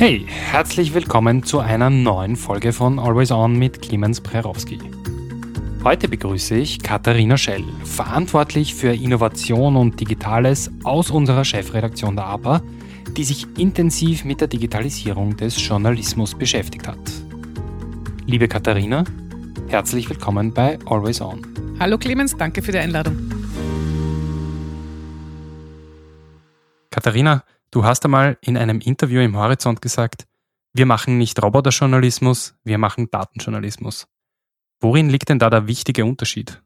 Hey, herzlich willkommen zu einer neuen Folge von Always On mit Clemens Prerowski. Heute begrüße ich Katharina Schell, verantwortlich für Innovation und Digitales aus unserer Chefredaktion der APA, die sich intensiv mit der Digitalisierung des Journalismus beschäftigt hat. Liebe Katharina, herzlich willkommen bei Always On. Hallo Clemens, danke für die Einladung. Katharina, Du hast einmal in einem Interview im Horizont gesagt, wir machen nicht Roboterjournalismus, wir machen Datenjournalismus. Worin liegt denn da der wichtige Unterschied?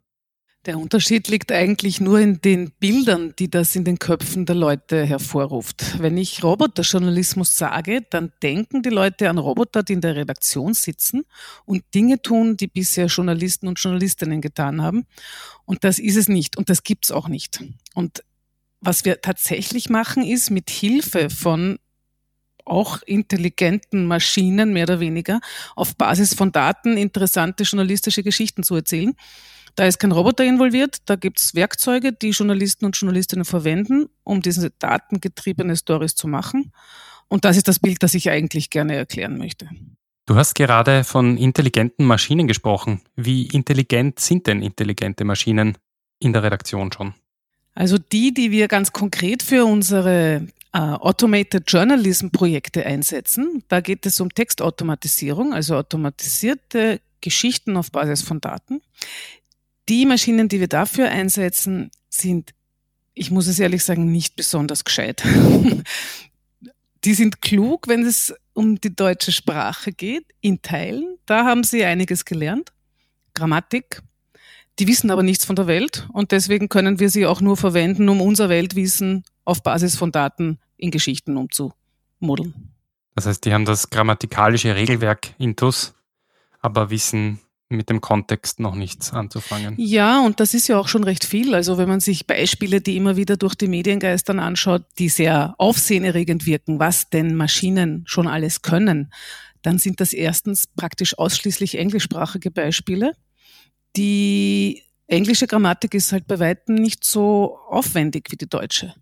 Der Unterschied liegt eigentlich nur in den Bildern, die das in den Köpfen der Leute hervorruft. Wenn ich Roboterjournalismus sage, dann denken die Leute an Roboter, die in der Redaktion sitzen und Dinge tun, die bisher Journalisten und Journalistinnen getan haben. Und das ist es nicht und das gibt es auch nicht. Und was wir tatsächlich machen, ist mit Hilfe von auch intelligenten Maschinen, mehr oder weniger, auf Basis von Daten interessante journalistische Geschichten zu erzählen. Da ist kein Roboter involviert, da gibt es Werkzeuge, die Journalisten und Journalistinnen verwenden, um diese datengetriebene Stories zu machen. Und das ist das Bild, das ich eigentlich gerne erklären möchte. Du hast gerade von intelligenten Maschinen gesprochen. Wie intelligent sind denn intelligente Maschinen in der Redaktion schon? Also die, die wir ganz konkret für unsere äh, Automated Journalism Projekte einsetzen, da geht es um Textautomatisierung, also automatisierte Geschichten auf Basis von Daten. Die Maschinen, die wir dafür einsetzen, sind, ich muss es ehrlich sagen, nicht besonders gescheit. die sind klug, wenn es um die deutsche Sprache geht, in Teilen. Da haben sie einiges gelernt. Grammatik, die wissen aber nichts von der Welt und deswegen können wir sie auch nur verwenden, um unser Weltwissen auf Basis von Daten in Geschichten umzumodeln. Das heißt, die haben das grammatikalische Regelwerk intus, aber wissen mit dem Kontext noch nichts anzufangen. Ja, und das ist ja auch schon recht viel. Also wenn man sich Beispiele, die immer wieder durch die Medien geistern, anschaut, die sehr aufsehenerregend wirken, was denn Maschinen schon alles können, dann sind das erstens praktisch ausschließlich englischsprachige Beispiele. Die englische Grammatik ist halt bei weitem nicht so aufwendig wie die deutsche.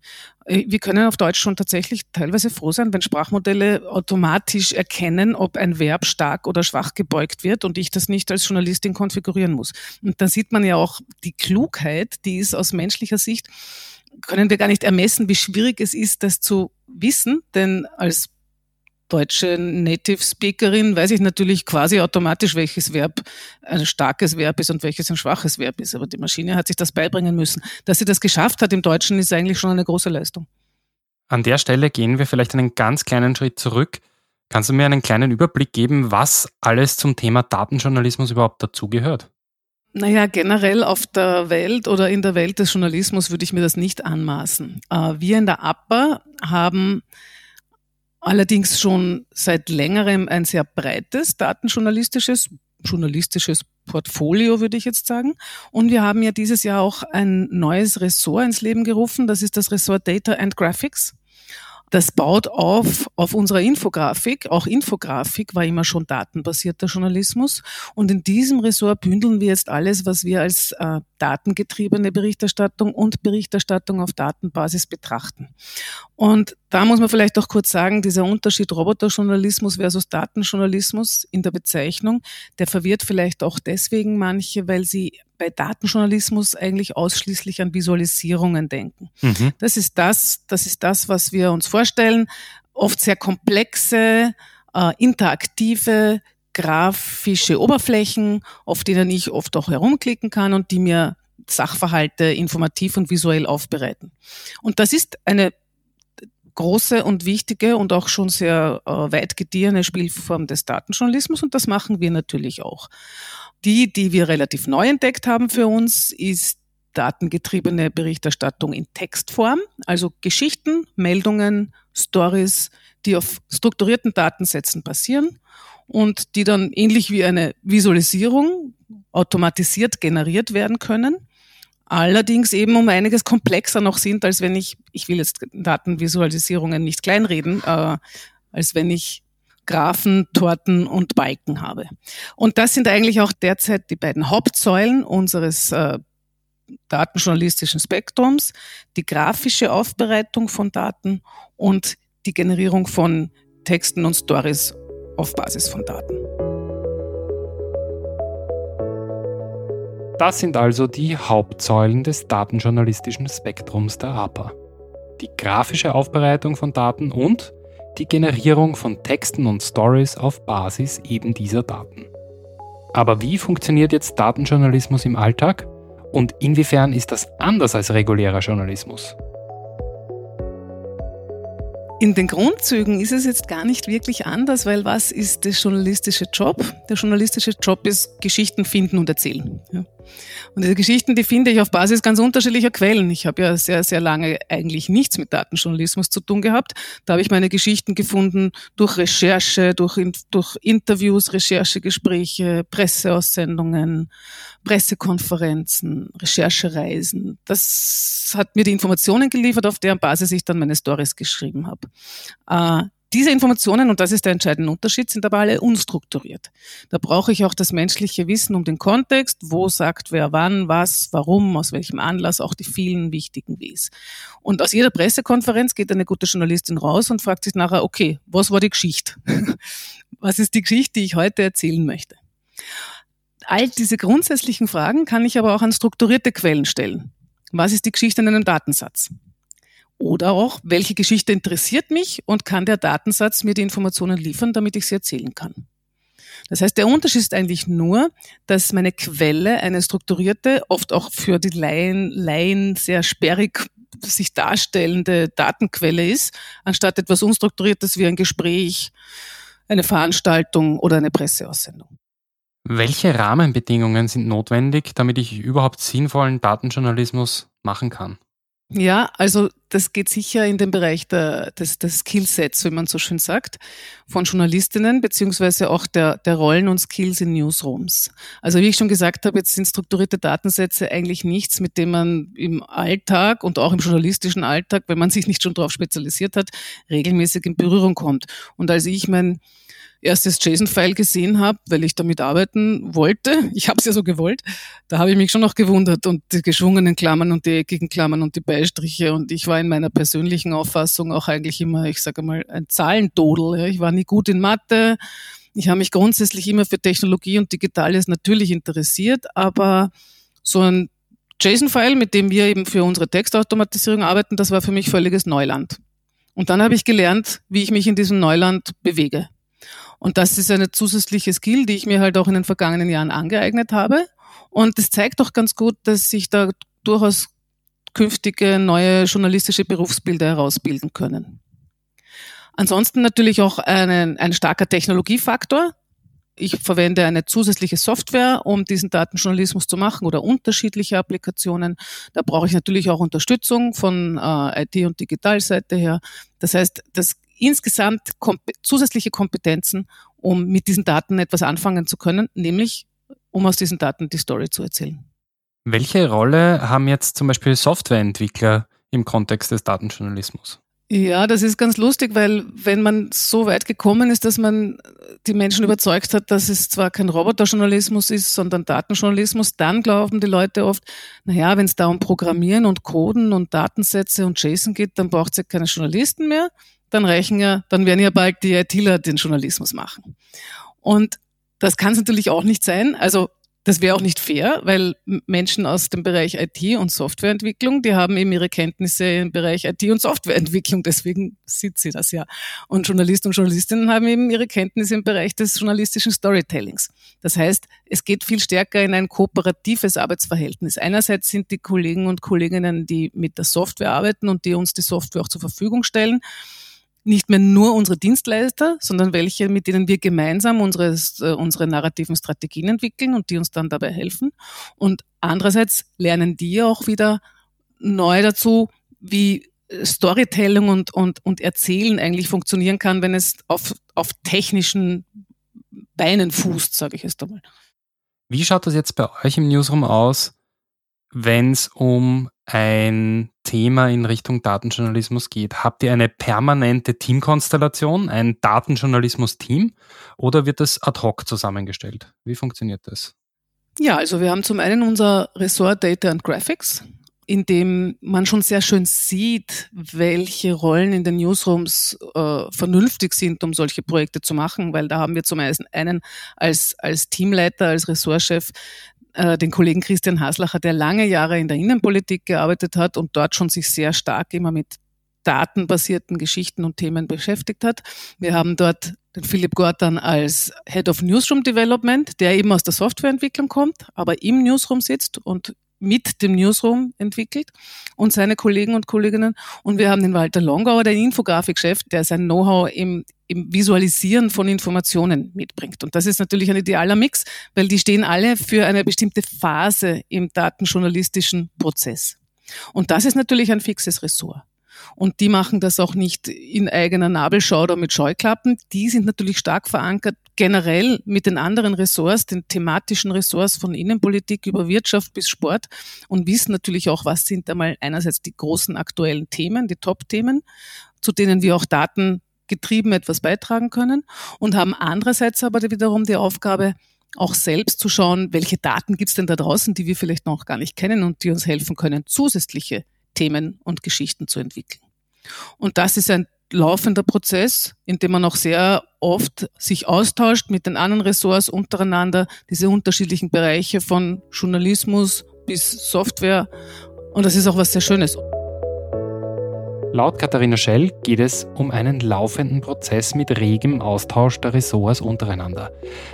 Äh, wir können auf Deutsch schon tatsächlich teilweise froh sein, wenn Sprachmodelle automatisch erkennen, ob ein Verb stark oder schwach gebeugt wird und ich das nicht als Journalistin konfigurieren muss. Und da sieht man ja auch die Klugheit, die ist aus menschlicher Sicht, können wir gar nicht ermessen, wie schwierig es ist, das zu wissen, denn als deutsche Native Speakerin weiß ich natürlich quasi automatisch, welches Verb ein starkes Verb ist und welches ein schwaches Verb ist. Aber die Maschine hat sich das beibringen müssen. Dass sie das geschafft hat im Deutschen, ist eigentlich schon eine große Leistung. An der Stelle gehen wir vielleicht einen ganz kleinen Schritt zurück. Kannst du mir einen kleinen Überblick geben, was alles zum Thema Datenjournalismus überhaupt dazugehört? Naja, generell auf der Welt oder in der Welt des Journalismus würde ich mir das nicht anmaßen. Äh, wir in der APA haben allerdings schon seit längerem ein sehr breites datenjournalistisches, journalistisches Portfolio, würde ich jetzt sagen. Und wir haben ja dieses Jahr auch ein neues Ressort ins Leben gerufen. Das ist das Ressort Data and Graphics. Das baut auf auf unserer Infografik. Auch Infografik war immer schon datenbasierter Journalismus. Und in diesem Ressort bündeln wir jetzt alles, was wir als äh, datengetriebene Berichterstattung und Berichterstattung auf Datenbasis betrachten. Und da muss man vielleicht auch kurz sagen, dieser Unterschied Roboterjournalismus versus Datenjournalismus in der Bezeichnung, der verwirrt vielleicht auch deswegen manche, weil sie bei Datenjournalismus eigentlich ausschließlich an Visualisierungen denken. Mhm. Das ist das, das ist das, was wir uns vorstellen. Oft sehr komplexe, äh, interaktive, grafische Oberflächen, auf denen ich oft auch herumklicken kann und die mir Sachverhalte informativ und visuell aufbereiten. Und das ist eine große und wichtige und auch schon sehr äh, weit gediehene Spielform des Datenjournalismus und das machen wir natürlich auch. Die, die wir relativ neu entdeckt haben für uns, ist datengetriebene Berichterstattung in Textform, also Geschichten, Meldungen, Stories, die auf strukturierten Datensätzen basieren und die dann ähnlich wie eine Visualisierung automatisiert generiert werden können allerdings eben um einiges komplexer noch sind, als wenn ich, ich will jetzt Datenvisualisierungen nicht kleinreden, äh, als wenn ich Graphen, Torten und Balken habe. Und das sind eigentlich auch derzeit die beiden Hauptsäulen unseres äh, datenjournalistischen Spektrums, die grafische Aufbereitung von Daten und die Generierung von Texten und Stories auf Basis von Daten. Das sind also die Hauptsäulen des datenjournalistischen Spektrums der APA. Die grafische Aufbereitung von Daten und die Generierung von Texten und Stories auf Basis eben dieser Daten. Aber wie funktioniert jetzt Datenjournalismus im Alltag und inwiefern ist das anders als regulärer Journalismus? In den Grundzügen ist es jetzt gar nicht wirklich anders, weil was ist der journalistische Job? Der journalistische Job ist Geschichten finden und erzählen. Ja. Und diese Geschichten, die finde ich auf Basis ganz unterschiedlicher Quellen. Ich habe ja sehr, sehr lange eigentlich nichts mit Datenjournalismus zu tun gehabt. Da habe ich meine Geschichten gefunden durch Recherche, durch, durch Interviews, Recherchegespräche, Presseaussendungen, Pressekonferenzen, Recherchereisen. Das hat mir die Informationen geliefert, auf deren Basis ich dann meine Stories geschrieben habe. Diese Informationen, und das ist der entscheidende Unterschied, sind aber alle unstrukturiert. Da brauche ich auch das menschliche Wissen um den Kontext, wo sagt wer wann, was, warum, aus welchem Anlass, auch die vielen wichtigen Ws. Und aus jeder Pressekonferenz geht eine gute Journalistin raus und fragt sich nachher, okay, was war die Geschichte? was ist die Geschichte, die ich heute erzählen möchte? All diese grundsätzlichen Fragen kann ich aber auch an strukturierte Quellen stellen. Was ist die Geschichte in einem Datensatz? Oder auch, welche Geschichte interessiert mich und kann der Datensatz mir die Informationen liefern, damit ich sie erzählen kann. Das heißt, der Unterschied ist eigentlich nur, dass meine Quelle eine strukturierte, oft auch für die Laien, Laien sehr sperrig sich darstellende Datenquelle ist, anstatt etwas Unstrukturiertes wie ein Gespräch, eine Veranstaltung oder eine Presseaussendung. Welche Rahmenbedingungen sind notwendig, damit ich überhaupt sinnvollen Datenjournalismus machen kann? Ja, also das geht sicher in den Bereich der, des, des Skillsets, wie man so schön sagt, von Journalistinnen, beziehungsweise auch der, der Rollen und Skills in Newsrooms. Also wie ich schon gesagt habe, jetzt sind strukturierte Datensätze eigentlich nichts, mit dem man im Alltag und auch im journalistischen Alltag, wenn man sich nicht schon darauf spezialisiert hat, regelmäßig in Berührung kommt. Und als ich mein erstes JSON-File gesehen habe, weil ich damit arbeiten wollte. Ich habe es ja so gewollt. Da habe ich mich schon noch gewundert und die geschwungenen Klammern und die eckigen Klammern und die Beistriche. Und ich war in meiner persönlichen Auffassung auch eigentlich immer, ich sage mal, ein Zahlendodel. Ich war nie gut in Mathe. Ich habe mich grundsätzlich immer für Technologie und Digitales natürlich interessiert, aber so ein JSON-File, mit dem wir eben für unsere Textautomatisierung arbeiten, das war für mich völliges Neuland. Und dann habe ich gelernt, wie ich mich in diesem Neuland bewege. Und das ist eine zusätzliche Skill, die ich mir halt auch in den vergangenen Jahren angeeignet habe. Und das zeigt doch ganz gut, dass sich da durchaus künftige neue journalistische Berufsbilder herausbilden können. Ansonsten natürlich auch einen, ein starker Technologiefaktor. Ich verwende eine zusätzliche Software, um diesen Datenjournalismus zu machen oder unterschiedliche Applikationen. Da brauche ich natürlich auch Unterstützung von äh, IT- und Digitalseite her. Das heißt, das insgesamt komp zusätzliche Kompetenzen, um mit diesen Daten etwas anfangen zu können, nämlich um aus diesen Daten die Story zu erzählen. Welche Rolle haben jetzt zum Beispiel Softwareentwickler im Kontext des Datenjournalismus? Ja, das ist ganz lustig, weil wenn man so weit gekommen ist, dass man die Menschen überzeugt hat, dass es zwar kein Roboterjournalismus ist, sondern Datenjournalismus, dann glauben die Leute oft, naja, wenn es da um Programmieren und Coden und Datensätze und JSON geht, dann braucht es ja keine Journalisten mehr, dann reichen ja, dann werden ja bald die ITler den Journalismus machen. Und das kann es natürlich auch nicht sein. Also das wäre auch nicht fair, weil Menschen aus dem Bereich IT und Softwareentwicklung, die haben eben ihre Kenntnisse im Bereich IT und Softwareentwicklung, deswegen sieht sie das ja. Und Journalisten und Journalistinnen haben eben ihre Kenntnisse im Bereich des journalistischen Storytellings. Das heißt, es geht viel stärker in ein kooperatives Arbeitsverhältnis. Einerseits sind die Kollegen und Kolleginnen, die mit der Software arbeiten und die uns die Software auch zur Verfügung stellen, nicht mehr nur unsere Dienstleister, sondern welche, mit denen wir gemeinsam unsere, äh, unsere narrativen Strategien entwickeln und die uns dann dabei helfen. Und andererseits lernen die auch wieder neu dazu, wie Storytelling und, und, und Erzählen eigentlich funktionieren kann, wenn es auf, auf technischen Beinen fußt, sage ich jetzt einmal. Wie schaut das jetzt bei euch im Newsroom aus, wenn es um ein Thema in Richtung Datenjournalismus geht? Habt ihr eine permanente Teamkonstellation, ein Datenjournalismus-Team oder wird das ad hoc zusammengestellt? Wie funktioniert das? Ja, also wir haben zum einen unser Ressort Data and Graphics. in dem man schon sehr schön sieht, welche Rollen in den Newsrooms äh, vernünftig sind, um solche Projekte zu machen, weil da haben wir zum einen als, als Teamleiter, als Ressortchef äh, den Kollegen Christian Haslacher, der lange Jahre in der Innenpolitik gearbeitet hat und dort schon sich sehr stark immer mit datenbasierten Geschichten und Themen beschäftigt hat. Wir haben dort den Philipp Gortan als Head of Newsroom Development, der eben aus der Softwareentwicklung kommt, aber im Newsroom sitzt und mit dem Newsroom entwickelt und seine Kollegen und Kolleginnen. Und wir haben den Walter Longauer, den Infografikchef, der sein Know-how im, im Visualisieren von Informationen mitbringt. Und das ist natürlich ein idealer Mix, weil die stehen alle für eine bestimmte Phase im datenjournalistischen Prozess. Und das ist natürlich ein fixes Ressort. Und die machen das auch nicht in eigener Nabelschau oder mit Scheuklappen. Die sind natürlich stark verankert generell mit den anderen Ressorts, den thematischen Ressorts von Innenpolitik über Wirtschaft bis Sport und wissen natürlich auch, was sind einmal einerseits die großen aktuellen Themen, die Top-Themen, zu denen wir auch datengetrieben etwas beitragen können und haben andererseits aber wiederum die Aufgabe, auch selbst zu schauen, welche Daten gibt es denn da draußen, die wir vielleicht noch gar nicht kennen und die uns helfen können, zusätzliche Themen und Geschichten zu entwickeln. Und das ist ein laufender Prozess, in dem man auch sehr oft sich austauscht mit den anderen Ressorts untereinander, diese unterschiedlichen Bereiche von Journalismus bis Software. Und das ist auch was sehr Schönes. Laut Katharina Schell geht es um einen laufenden Prozess mit regem Austausch der Ressorts untereinander,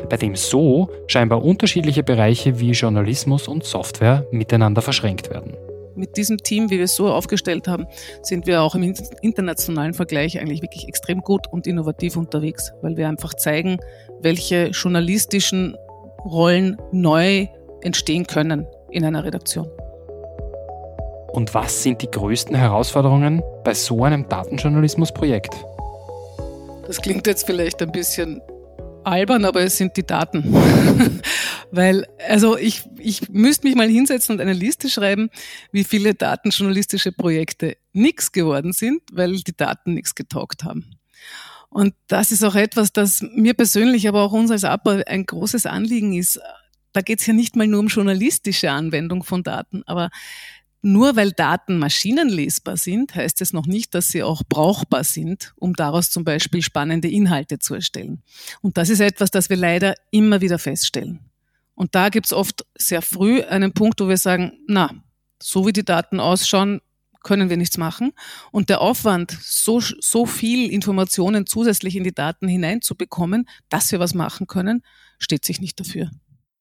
bei dem so scheinbar unterschiedliche Bereiche wie Journalismus und Software miteinander verschränkt werden mit diesem Team, wie wir es so aufgestellt haben, sind wir auch im internationalen Vergleich eigentlich wirklich extrem gut und innovativ unterwegs, weil wir einfach zeigen, welche journalistischen Rollen neu entstehen können in einer Redaktion. Und was sind die größten Herausforderungen bei so einem Datenjournalismusprojekt? Das klingt jetzt vielleicht ein bisschen albern, aber es sind die Daten. Weil, also ich, ich müsste mich mal hinsetzen und eine Liste schreiben, wie viele datenjournalistische Projekte nichts geworden sind, weil die Daten nichts getaugt haben. Und das ist auch etwas, das mir persönlich, aber auch uns als APA ein großes Anliegen ist. Da geht es ja nicht mal nur um journalistische Anwendung von Daten, aber nur weil Daten maschinenlesbar sind, heißt es noch nicht, dass sie auch brauchbar sind, um daraus zum Beispiel spannende Inhalte zu erstellen. Und das ist etwas, das wir leider immer wieder feststellen. Und da gibt es oft sehr früh einen Punkt, wo wir sagen, na, so wie die Daten ausschauen, können wir nichts machen. Und der Aufwand, so, so viel Informationen zusätzlich in die Daten hineinzubekommen, dass wir was machen können, steht sich nicht dafür.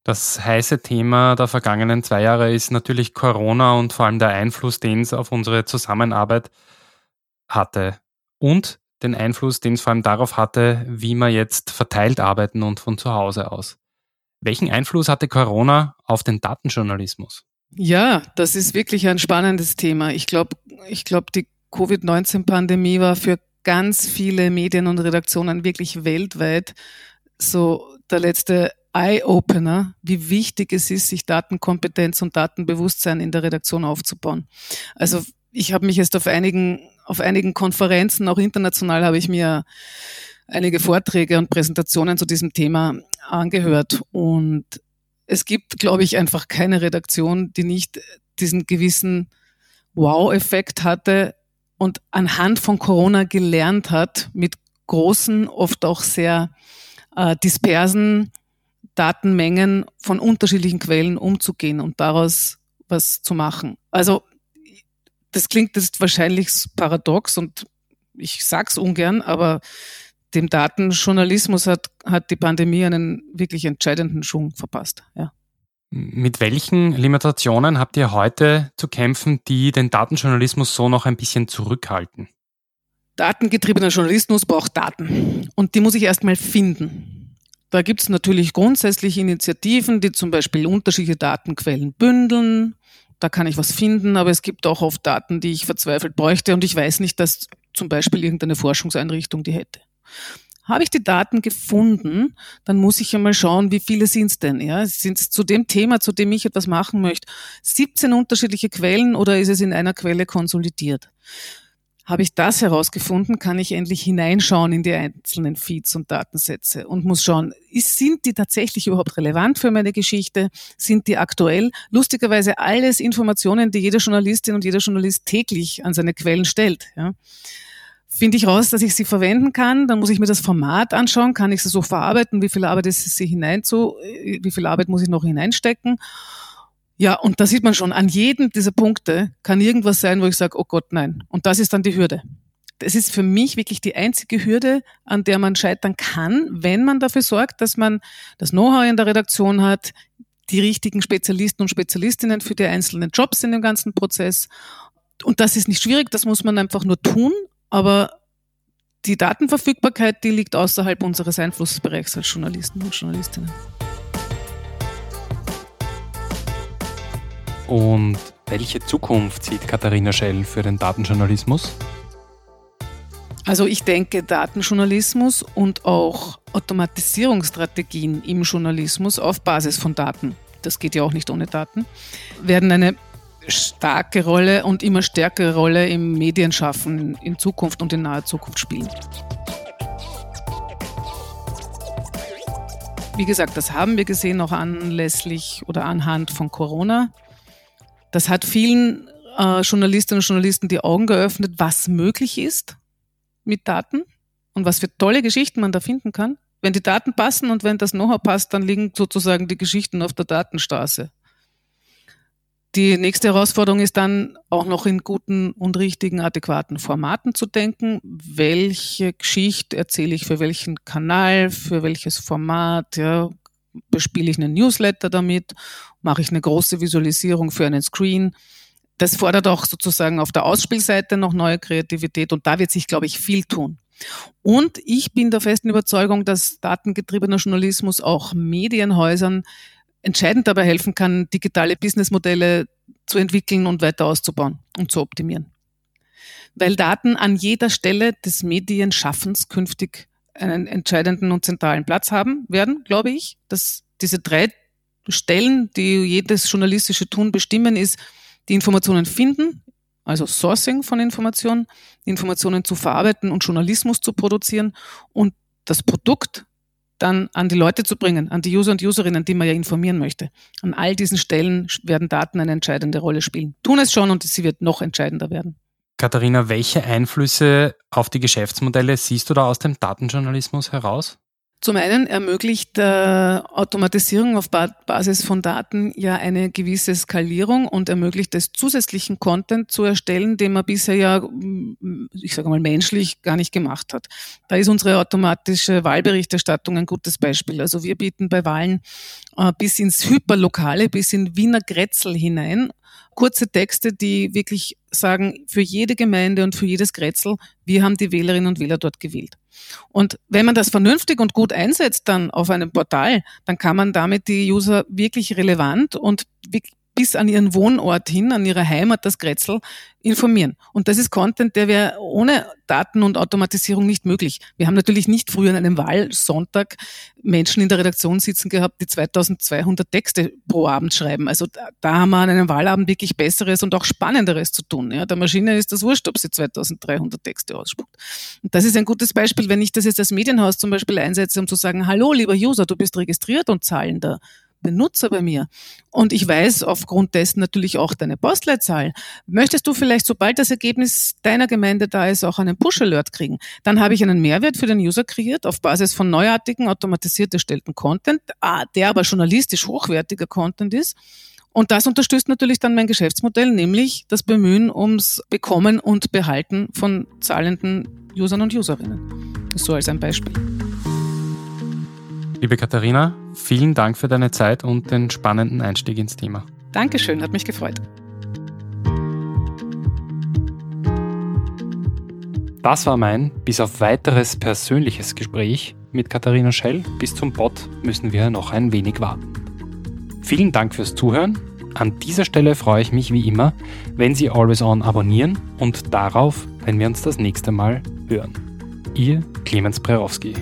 Das heiße Thema der vergangenen zwei Jahre ist natürlich Corona und vor allem der Einfluss, den es auf unsere Zusammenarbeit hatte. Und den Einfluss, den es vor allem darauf hatte, wie wir jetzt verteilt arbeiten und von zu Hause aus. Welchen Einfluss hatte Corona auf den Datenjournalismus? Ja, das ist wirklich ein spannendes Thema. Ich glaube, ich glaube, die Covid-19-Pandemie war für ganz viele Medien und Redaktionen wirklich weltweit so der letzte Eye-Opener, wie wichtig es ist, sich Datenkompetenz und Datenbewusstsein in der Redaktion aufzubauen. Also ich habe mich jetzt auf einigen, auf einigen Konferenzen, auch international, habe ich mir einige Vorträge und Präsentationen zu diesem Thema angehört. Und es gibt, glaube ich, einfach keine Redaktion, die nicht diesen gewissen Wow-Effekt hatte und anhand von Corona gelernt hat, mit großen, oft auch sehr äh, dispersen Datenmengen von unterschiedlichen Quellen umzugehen und daraus was zu machen. Also das klingt jetzt wahrscheinlich paradox und ich sag's ungern, aber dem Datenjournalismus hat, hat die Pandemie einen wirklich entscheidenden Schwung verpasst. Ja. Mit welchen Limitationen habt ihr heute zu kämpfen, die den Datenjournalismus so noch ein bisschen zurückhalten? Datengetriebener Journalismus braucht Daten und die muss ich erstmal finden. Da gibt es natürlich grundsätzlich Initiativen, die zum Beispiel unterschiedliche Datenquellen bündeln. Da kann ich was finden, aber es gibt auch oft Daten, die ich verzweifelt bräuchte und ich weiß nicht, dass zum Beispiel irgendeine Forschungseinrichtung die hätte. Habe ich die Daten gefunden, dann muss ich einmal schauen, wie viele sind es denn? Ja? Sind es zu dem Thema, zu dem ich etwas machen möchte, 17 unterschiedliche Quellen oder ist es in einer Quelle konsolidiert? Habe ich das herausgefunden, kann ich endlich hineinschauen in die einzelnen Feeds und Datensätze und muss schauen, ist, sind die tatsächlich überhaupt relevant für meine Geschichte? Sind die aktuell? Lustigerweise alles Informationen, die jede Journalistin und jeder Journalist täglich an seine Quellen stellt. Ja. Finde ich raus, dass ich sie verwenden kann, dann muss ich mir das Format anschauen, kann ich sie so verarbeiten, wie viel Arbeit ist sie hineinzu, wie viel Arbeit muss ich noch hineinstecken ja, und da sieht man schon, an jedem dieser Punkte kann irgendwas sein, wo ich sage, oh Gott, nein. Und das ist dann die Hürde. Das ist für mich wirklich die einzige Hürde, an der man scheitern kann, wenn man dafür sorgt, dass man das Know-how in der Redaktion hat, die richtigen Spezialisten und Spezialistinnen für die einzelnen Jobs in dem ganzen Prozess. Und das ist nicht schwierig, das muss man einfach nur tun, aber die Datenverfügbarkeit, die liegt außerhalb unseres Einflussbereichs als Journalisten und Journalistinnen. Und welche Zukunft sieht Katharina Schell für den Datenjournalismus? Also ich denke, Datenjournalismus und auch Automatisierungsstrategien im Journalismus auf Basis von Daten, das geht ja auch nicht ohne Daten, werden eine starke Rolle und immer stärkere Rolle im Medienschaffen in Zukunft und in naher Zukunft spielen. Wie gesagt, das haben wir gesehen auch anlässlich oder anhand von Corona. Das hat vielen äh, Journalistinnen und Journalisten die Augen geöffnet, was möglich ist mit Daten und was für tolle Geschichten man da finden kann. Wenn die Daten passen und wenn das Know-how passt, dann liegen sozusagen die Geschichten auf der Datenstraße. Die nächste Herausforderung ist dann auch noch in guten und richtigen, adäquaten Formaten zu denken. Welche Geschichte erzähle ich für welchen Kanal, für welches Format? Ja, bespiele ich einen Newsletter damit, mache ich eine große Visualisierung für einen Screen. Das fordert auch sozusagen auf der Ausspielseite noch neue Kreativität und da wird sich, glaube ich, viel tun. Und ich bin der festen Überzeugung, dass datengetriebener Journalismus auch Medienhäusern entscheidend dabei helfen kann, digitale Businessmodelle zu entwickeln und weiter auszubauen und zu optimieren. Weil Daten an jeder Stelle des Medienschaffens künftig einen entscheidenden und zentralen Platz haben werden, glaube ich. Dass diese drei Stellen, die jedes journalistische Tun bestimmen, ist, die Informationen finden, also Sourcing von Informationen, Informationen zu verarbeiten und Journalismus zu produzieren und das Produkt dann an die Leute zu bringen, an die User und Userinnen, die man ja informieren möchte. An all diesen Stellen werden Daten eine entscheidende Rolle spielen. Tun es schon und sie wird noch entscheidender werden. Katharina, welche Einflüsse auf die Geschäftsmodelle siehst du da aus dem Datenjournalismus heraus? Zum einen ermöglicht äh, Automatisierung auf ba Basis von Daten ja eine gewisse Skalierung und ermöglicht es zusätzlichen Content zu erstellen, den man bisher ja, mm, ich sage mal, menschlich gar nicht gemacht hat. Da ist unsere automatische Wahlberichterstattung ein gutes Beispiel. Also wir bieten bei Wahlen äh, bis ins Hyperlokale, bis in Wiener Grätzl hinein kurze Texte, die wirklich sagen, für jede Gemeinde und für jedes Grätzl, wir haben die Wählerinnen und Wähler dort gewählt. Und wenn man das vernünftig und gut einsetzt dann auf einem Portal, dann kann man damit die User wirklich relevant und bis an ihren Wohnort hin, an ihre Heimat, das Grätzl, informieren. Und das ist Content, der wäre ohne Daten und Automatisierung nicht möglich. Wir haben natürlich nicht früher an einem Wahlsonntag Menschen in der Redaktion sitzen gehabt, die 2200 Texte pro Abend schreiben. Also da, da haben wir an einem Wahlabend wirklich Besseres und auch Spannenderes zu tun. Ja, der Maschine ist das wurscht, ob sie 2300 Texte ausspuckt. Und das ist ein gutes Beispiel, wenn ich das jetzt als Medienhaus zum Beispiel einsetze, um zu sagen, hallo, lieber User, du bist registriert und zahlender Benutzer bei mir und ich weiß aufgrund dessen natürlich auch deine Postleitzahl, möchtest du vielleicht, sobald das Ergebnis deiner Gemeinde da ist, auch einen Push-Alert kriegen? Dann habe ich einen Mehrwert für den User kreiert auf Basis von neuartigen, automatisiert erstellten Content, ah, der aber journalistisch hochwertiger Content ist. Und das unterstützt natürlich dann mein Geschäftsmodell, nämlich das Bemühen ums Bekommen und Behalten von zahlenden Usern und Userinnen. So als ein Beispiel. Liebe Katharina, vielen Dank für deine Zeit und den spannenden Einstieg ins Thema. Dankeschön, hat mich gefreut. Das war mein bis auf weiteres persönliches Gespräch mit Katharina Schell. Bis zum Bot müssen wir noch ein wenig warten. Vielen Dank fürs Zuhören. An dieser Stelle freue ich mich wie immer, wenn Sie Always On abonnieren und darauf, wenn wir uns das nächste Mal hören. Ihr Clemens Prerowski.